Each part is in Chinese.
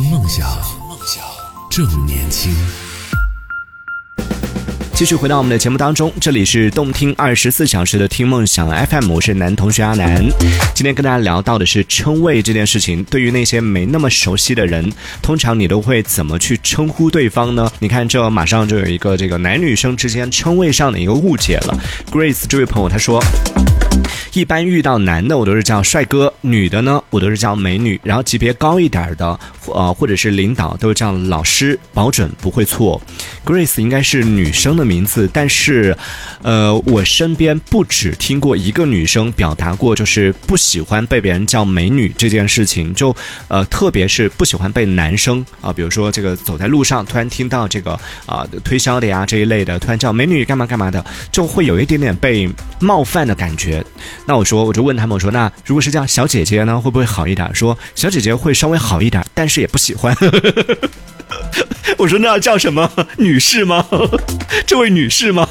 听梦想，梦想正年轻。继续回到我们的节目当中，这里是动听二十四小时的听梦想 FM，我是男同学阿南。今天跟大家聊到的是称谓这件事情。对于那些没那么熟悉的人，通常你都会怎么去称呼对方呢？你看，这马上就有一个这个男女生之间称谓上的一个误解了。Grace 这位朋友他说。一般遇到男的我都是叫帅哥，女的呢我都是叫美女，然后级别高一点的，呃或者是领导都是叫老师，保准不会错。Grace 应该是女生的名字，但是，呃我身边不止听过一个女生表达过，就是不喜欢被别人叫美女这件事情，就呃特别是不喜欢被男生啊，比如说这个走在路上突然听到这个啊推销的呀这一类的，突然叫美女干嘛干嘛的，就会有一点点被冒犯的感觉。那我说，我就问他们，我说，那如果是叫小姐姐呢，会不会好一点？说小姐姐会稍微好一点，但是也不喜欢。我说那叫什么？女士吗？这位女士吗？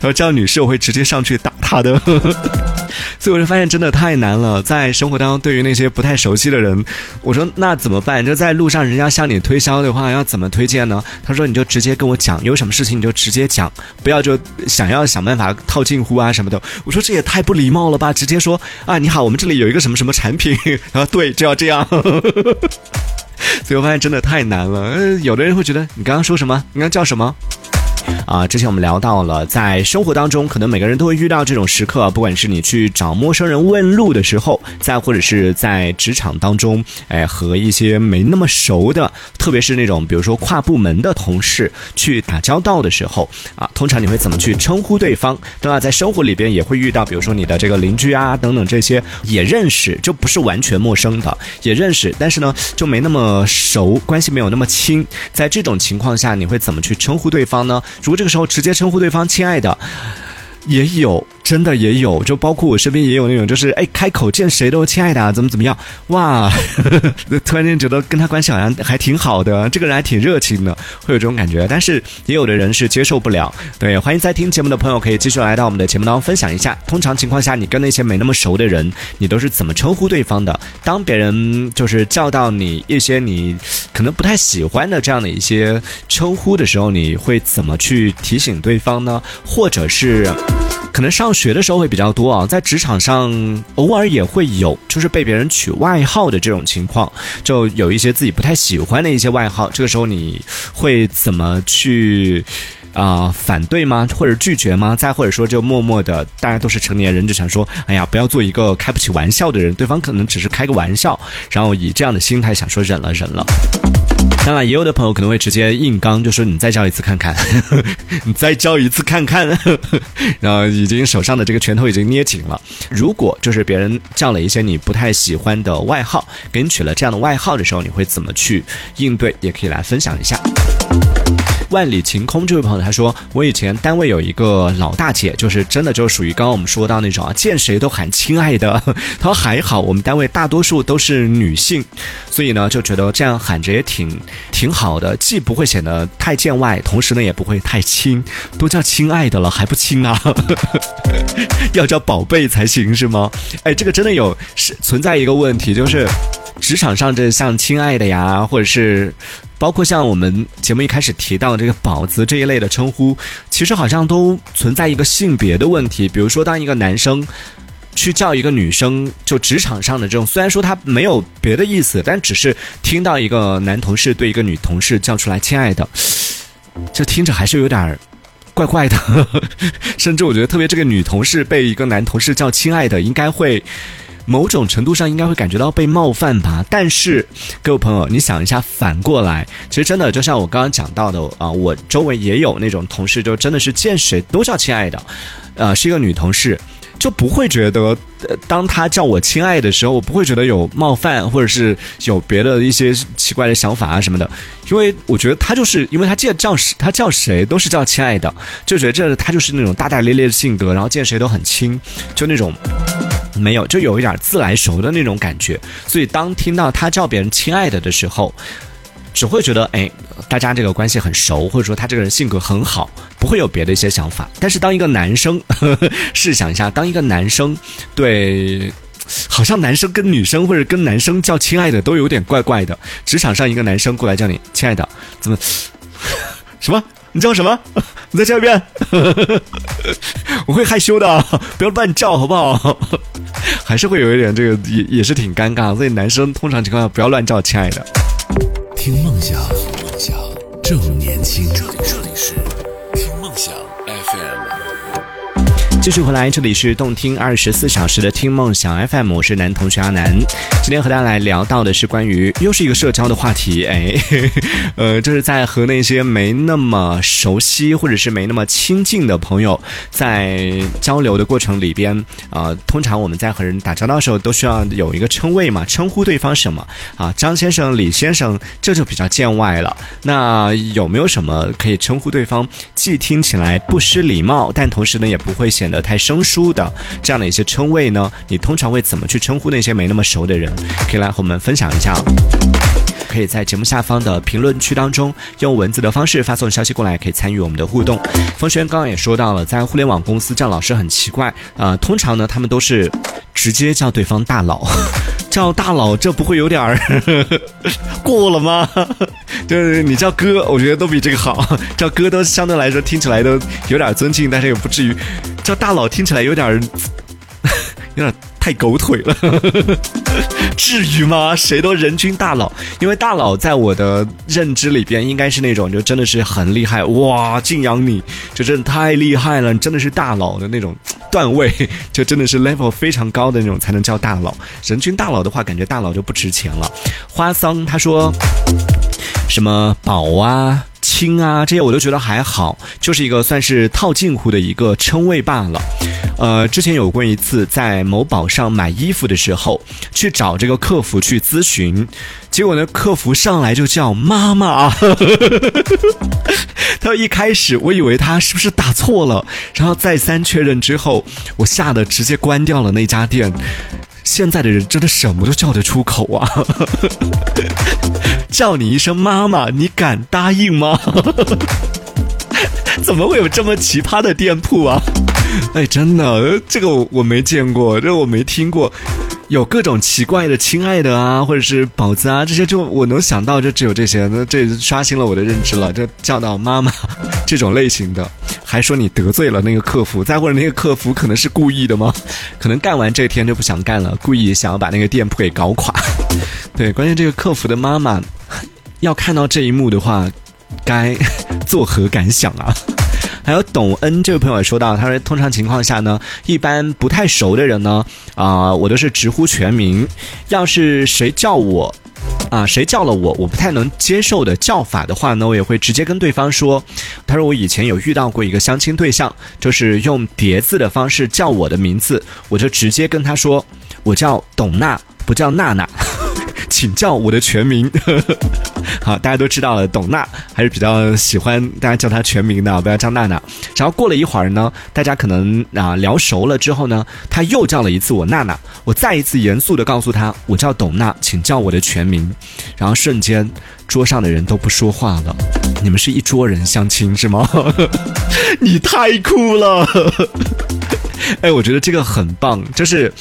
他说叫女士，我会直接上去打她的。所以我就发现真的太难了，在生活当中，对于那些不太熟悉的人，我说那怎么办？就在路上，人家向你推销的话，要怎么推荐呢？他说你就直接跟我讲，有什么事情你就直接讲，不要就想要想办法套近乎啊什么的。我说这也太不礼貌了吧！直接说啊你好，我们这里有一个什么什么产品，然后对就要这样。所以我发现真的太难了。嗯，有的人会觉得你刚刚说什么？你刚叫什么？啊，之前我们聊到了，在生活当中，可能每个人都会遇到这种时刻，不管是你去找陌生人问路的时候，再或者是在职场当中，哎，和一些没那么熟的，特别是那种比如说跨部门的同事去打交道的时候，啊，通常你会怎么去称呼对方？对吧？在生活里边也会遇到，比如说你的这个邻居啊等等这些也认识，就不是完全陌生的，也认识，但是呢就没那么熟，关系没有那么亲。在这种情况下，你会怎么去称呼对方呢？如果这个时候直接称呼对方“亲爱的”，也有。真的也有，就包括我身边也有那种，就是哎，开口见谁都亲爱的，怎么怎么样，哇，突然间觉得跟他关系好像还挺好的，这个人还挺热情的，会有这种感觉。但是也有的人是接受不了。对，欢迎在听节目的朋友可以继续来到我们的节目当中分享一下。通常情况下，你跟那些没那么熟的人，你都是怎么称呼对方的？当别人就是叫到你一些你可能不太喜欢的这样的一些称呼的时候，你会怎么去提醒对方呢？或者是可能上。学的时候会比较多啊，在职场上偶尔也会有，就是被别人取外号的这种情况，就有一些自己不太喜欢的一些外号，这个时候你会怎么去啊反对吗？或者拒绝吗？再或者说就默默的，大家都是成年人，就想说，哎呀，不要做一个开不起玩笑的人，对方可能只是开个玩笑，然后以这样的心态想说忍了忍了。当然，也有的朋友可能会直接硬刚，就说你再叫一次看看，你再叫一次看看，然后已经手上的这个拳头已经捏紧了。如果就是别人叫了一些你不太喜欢的外号，给你取了这样的外号的时候，你会怎么去应对？也可以来分享一下。万里晴空这位朋友他说，我以前单位有一个老大姐，就是真的就属于刚刚我们说到那种啊，见谁都喊亲爱的。他说还好，我们单位大多数都是女性，所以呢就觉得这样喊着也挺 挺好的，既不会显得太见外，同时呢也不会太亲，都叫亲爱的了还不亲啊？要叫宝贝才行是吗？哎，这个真的有是存在一个问题，就是职场上这像亲爱的呀，或者是。包括像我们节目一开始提到的这个“宝子”这一类的称呼，其实好像都存在一个性别的问题。比如说，当一个男生去叫一个女生，就职场上的这种，虽然说他没有别的意思，但只是听到一个男同事对一个女同事叫出来“亲爱的”，就听着还是有点怪怪的。甚至我觉得，特别这个女同事被一个男同事叫“亲爱的”，应该会。某种程度上应该会感觉到被冒犯吧，但是各位朋友，你想一下，反过来，其实真的就像我刚刚讲到的啊，我周围也有那种同事，就真的是见谁都叫亲爱的，呃，是一个女同事，就不会觉得，当她叫我亲爱的时候，我不会觉得有冒犯，或者是有别的一些奇怪的想法啊什么的，因为我觉得她就是因为她见叫谁，她叫谁都是叫亲爱的，就觉得这她就是那种大大咧咧的性格，然后见谁都很亲，就那种。没有，就有一点自来熟的那种感觉，所以当听到他叫别人亲爱的的时候，只会觉得哎，大家这个关系很熟，或者说他这个人性格很好，不会有别的一些想法。但是当一个男生，呵 呵试想一下，当一个男生对好像男生跟女生或者跟男生叫亲爱的都有点怪怪的。职场上一个男生过来叫你亲爱的，怎么？什么？你叫什么？你再叫一遍。我会害羞的，不要乱叫，好不好？还是会有一点这个，也也是挺尴尬。所以男生通常情况下不要乱叫亲爱的。听梦想，梦想正年轻。这里是听梦想 FM。继续回来，这里是动听二十四小时的听梦想 FM，我是男同学阿南。今天和大家来聊到的是关于又是一个社交的话题，哎，呃，就是在和那些没那么熟悉或者是没那么亲近的朋友在交流的过程里边，啊，通常我们在和人打交道的时候都需要有一个称谓嘛，称呼对方什么啊，张先生、李先生，这就比较见外了。那有没有什么可以称呼对方，既听起来不失礼貌，但同时呢也不会显得太生疏的这样的一些称谓呢？你通常会怎么去称呼那些没那么熟的人？可以来和我们分享一下，可以在节目下方的评论区当中用文字的方式发送消息过来，可以参与我们的互动。冯轩刚刚也说到了，在互联网公司叫老师很奇怪啊，通常呢他们都是直接叫对方大佬，叫大佬这不会有点儿 过了吗？就是你叫哥，我觉得都比这个好，叫哥都相对来说听起来都有点尊敬，但是也不至于叫大佬听起来有点 有点。太狗腿了，至于吗？谁都人均大佬，因为大佬在我的认知里边应该是那种就真的是很厉害哇，敬仰你，就真的太厉害了，你真的是大佬的那种段位，就真的是 level 非常高的那种才能叫大佬。人均大佬的话，感觉大佬就不值钱了。花桑他说什么宝啊、亲啊这些我都觉得还好，就是一个算是套近乎的一个称谓罢了。呃，之前有过一次在某宝上买衣服的时候，去找这个客服去咨询，结果呢，客服上来就叫妈妈。他一开始我以为他是不是打错了，然后再三确认之后，我吓得直接关掉了那家店。现在的人真的什么都叫得出口啊！叫你一声妈妈，你敢答应吗？怎么会有这么奇葩的店铺啊？哎，真的，这个我我没见过，这我没听过，有各种奇怪的“亲爱的”啊，或者是“宝子”啊，这些就我能想到就只有这些，那这刷新了我的认知了。这叫到妈妈这种类型的，还说你得罪了那个客服，再或者那个客服可能是故意的吗？可能干完这天就不想干了，故意想要把那个店铺给搞垮。对，关键这个客服的妈妈要看到这一幕的话，该 作何感想啊？还有董恩这位朋友也说到，他说通常情况下呢，一般不太熟的人呢，啊，我都是直呼全名。要是谁叫我，啊，谁叫了我，我不太能接受的叫法的话呢，我也会直接跟对方说。他说我以前有遇到过一个相亲对象，就是用叠字的方式叫我的名字，我就直接跟他说，我叫董娜，不叫娜娜。请叫我的全名。好，大家都知道了，董娜还是比较喜欢大家叫她全名的，不要叫娜娜。然后过了一会儿呢，大家可能啊聊熟了之后呢，他又叫了一次我娜娜，我再一次严肃的告诉他，我叫董娜，请叫我的全名。然后瞬间桌上的人都不说话了。你们是一桌人相亲是吗？你太酷了！哎，我觉得这个很棒，就是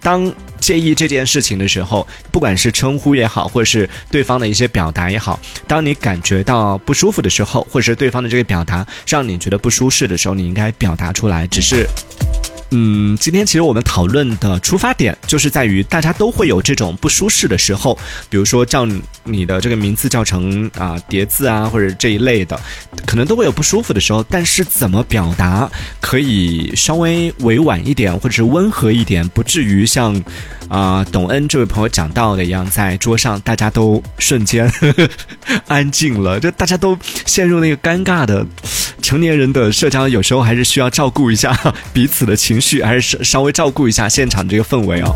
当。介意这件事情的时候，不管是称呼也好，或者是对方的一些表达也好，当你感觉到不舒服的时候，或者是对方的这个表达让你觉得不舒适的时候，你应该表达出来。只是。嗯，今天其实我们讨论的出发点就是在于大家都会有这种不舒适的时候，比如说叫你的这个名字叫成啊叠字啊或者这一类的，可能都会有不舒服的时候。但是怎么表达可以稍微委婉一点或者是温和一点，不至于像啊董恩这位朋友讲到的一样，在桌上大家都瞬间 安静了，就大家都陷入那个尴尬的。成年人的社交有时候还是需要照顾一下彼此的情绪，还是稍微照顾一下现场这个氛围哦。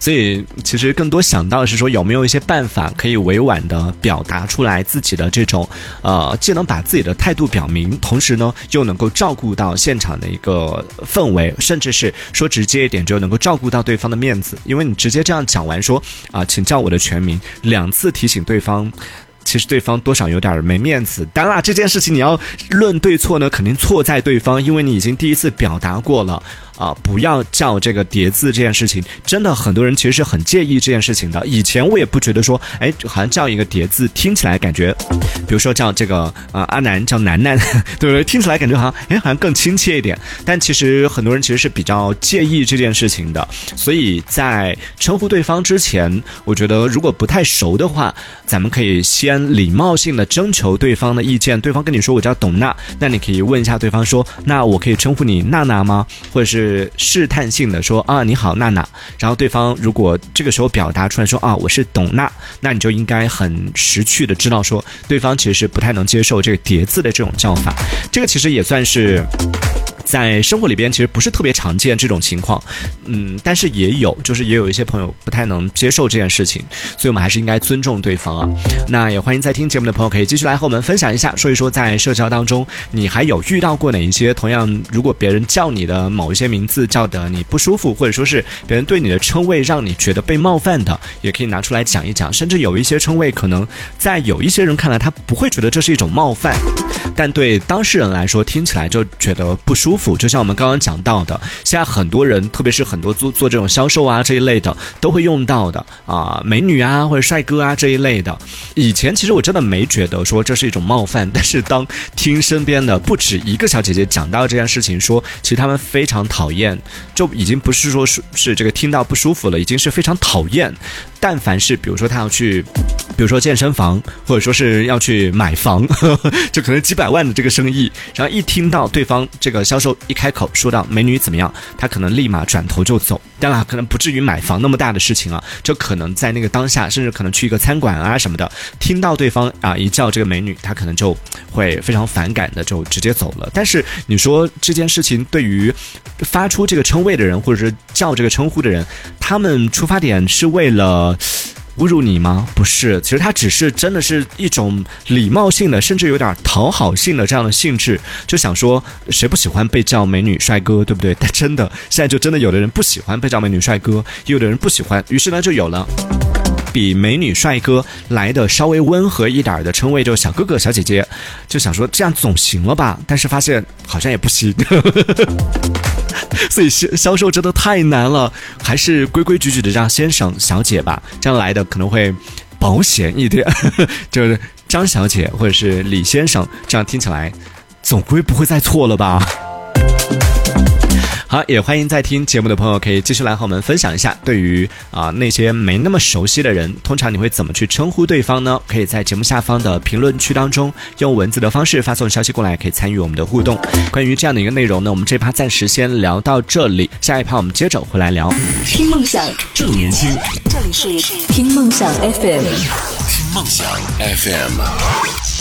所以，其实更多想到的是说，有没有一些办法可以委婉的表达出来自己的这种，呃，既能把自己的态度表明，同时呢，又能够照顾到现场的一个氛围，甚至是说直接一点，就能够照顾到对方的面子。因为你直接这样讲完说啊，请叫我的全名，两次提醒对方。其实对方多少有点没面子，当然啦这件事情你要论对错呢，肯定错在对方，因为你已经第一次表达过了，啊，不要叫这个叠字这件事情，真的很多人其实是很介意这件事情的。以前我也不觉得说，哎，好像叫一个叠字听起来感觉，比如说叫这个呃阿南叫楠楠，对不对？听起来感觉好像哎好像更亲切一点。但其实很多人其实是比较介意这件事情的，所以在称呼对方之前，我觉得如果不太熟的话，咱们可以先礼貌性的征求对方的意见。对方跟你说我叫董娜，那你可以问一下对方说，那我可以称呼你娜娜吗？或者是试探性的说啊你好娜娜。然后对方如果这个时候表达出来说啊我是董娜，那你就应该很识趣的知道说对方其实是不太能接受这个叠字的这种叫法。这个其实也算是。在生活里边，其实不是特别常见这种情况，嗯，但是也有，就是也有一些朋友不太能接受这件事情，所以我们还是应该尊重对方啊。那也欢迎在听节目的朋友可以继续来和我们分享一下，说一说在社交当中，你还有遇到过哪一些同样，如果别人叫你的某一些名字叫的你不舒服，或者说是别人对你的称谓让你觉得被冒犯的，也可以拿出来讲一讲。甚至有一些称谓，可能在有一些人看来，他不会觉得这是一种冒犯，但对当事人来说，听起来就觉得不舒服。就像我们刚刚讲到的，现在很多人，特别是很多做做这种销售啊这一类的，都会用到的啊，美女啊或者帅哥啊这一类的。以前其实我真的没觉得说这是一种冒犯，但是当听身边的不止一个小姐姐讲到这件事情，说其实他们非常讨厌，就已经不是说是是这个听到不舒服了，已经是非常讨厌。但凡是比如说他要去，比如说健身房，或者说是要去买房，就可能几百万的这个生意，然后一听到对方这个销售一开口说到美女怎么样，他可能立马转头就走。当然可能不至于买房那么大的事情啊，就可能在那个当下，甚至可能去一个餐馆啊什么的，听到对方啊一叫这个美女，他可能就会非常反感的就直接走了。但是你说这件事情对于发出这个称谓的人，或者是叫这个称呼的人，他们出发点是为了。侮辱你吗？不是，其实他只是真的是一种礼貌性的，甚至有点讨好性的这样的性质，就想说谁不喜欢被叫美女帅哥，对不对？但真的现在就真的有的人不喜欢被叫美女帅哥，有的人不喜欢，于是呢就有了比美女帅哥来的稍微温和一点的称谓，就小哥哥小姐姐，就想说这样总行了吧？但是发现好像也不行。所以销销售真的太难了，还是规规矩矩的让先生小姐吧，这样来的可能会保险一点。就是张小姐或者是李先生，这样听起来总归不会再错了吧。好，也欢迎在听节目的朋友可以继续来和我们分享一下，对于啊那些没那么熟悉的人，通常你会怎么去称呼对方呢？可以在节目下方的评论区当中用文字的方式发送消息过来，可以参与我们的互动。关于这样的一个内容呢，我们这趴暂时先聊到这里，下一趴我们接着回来聊。听梦想，正年轻。这里是听梦想 FM。听梦想 FM。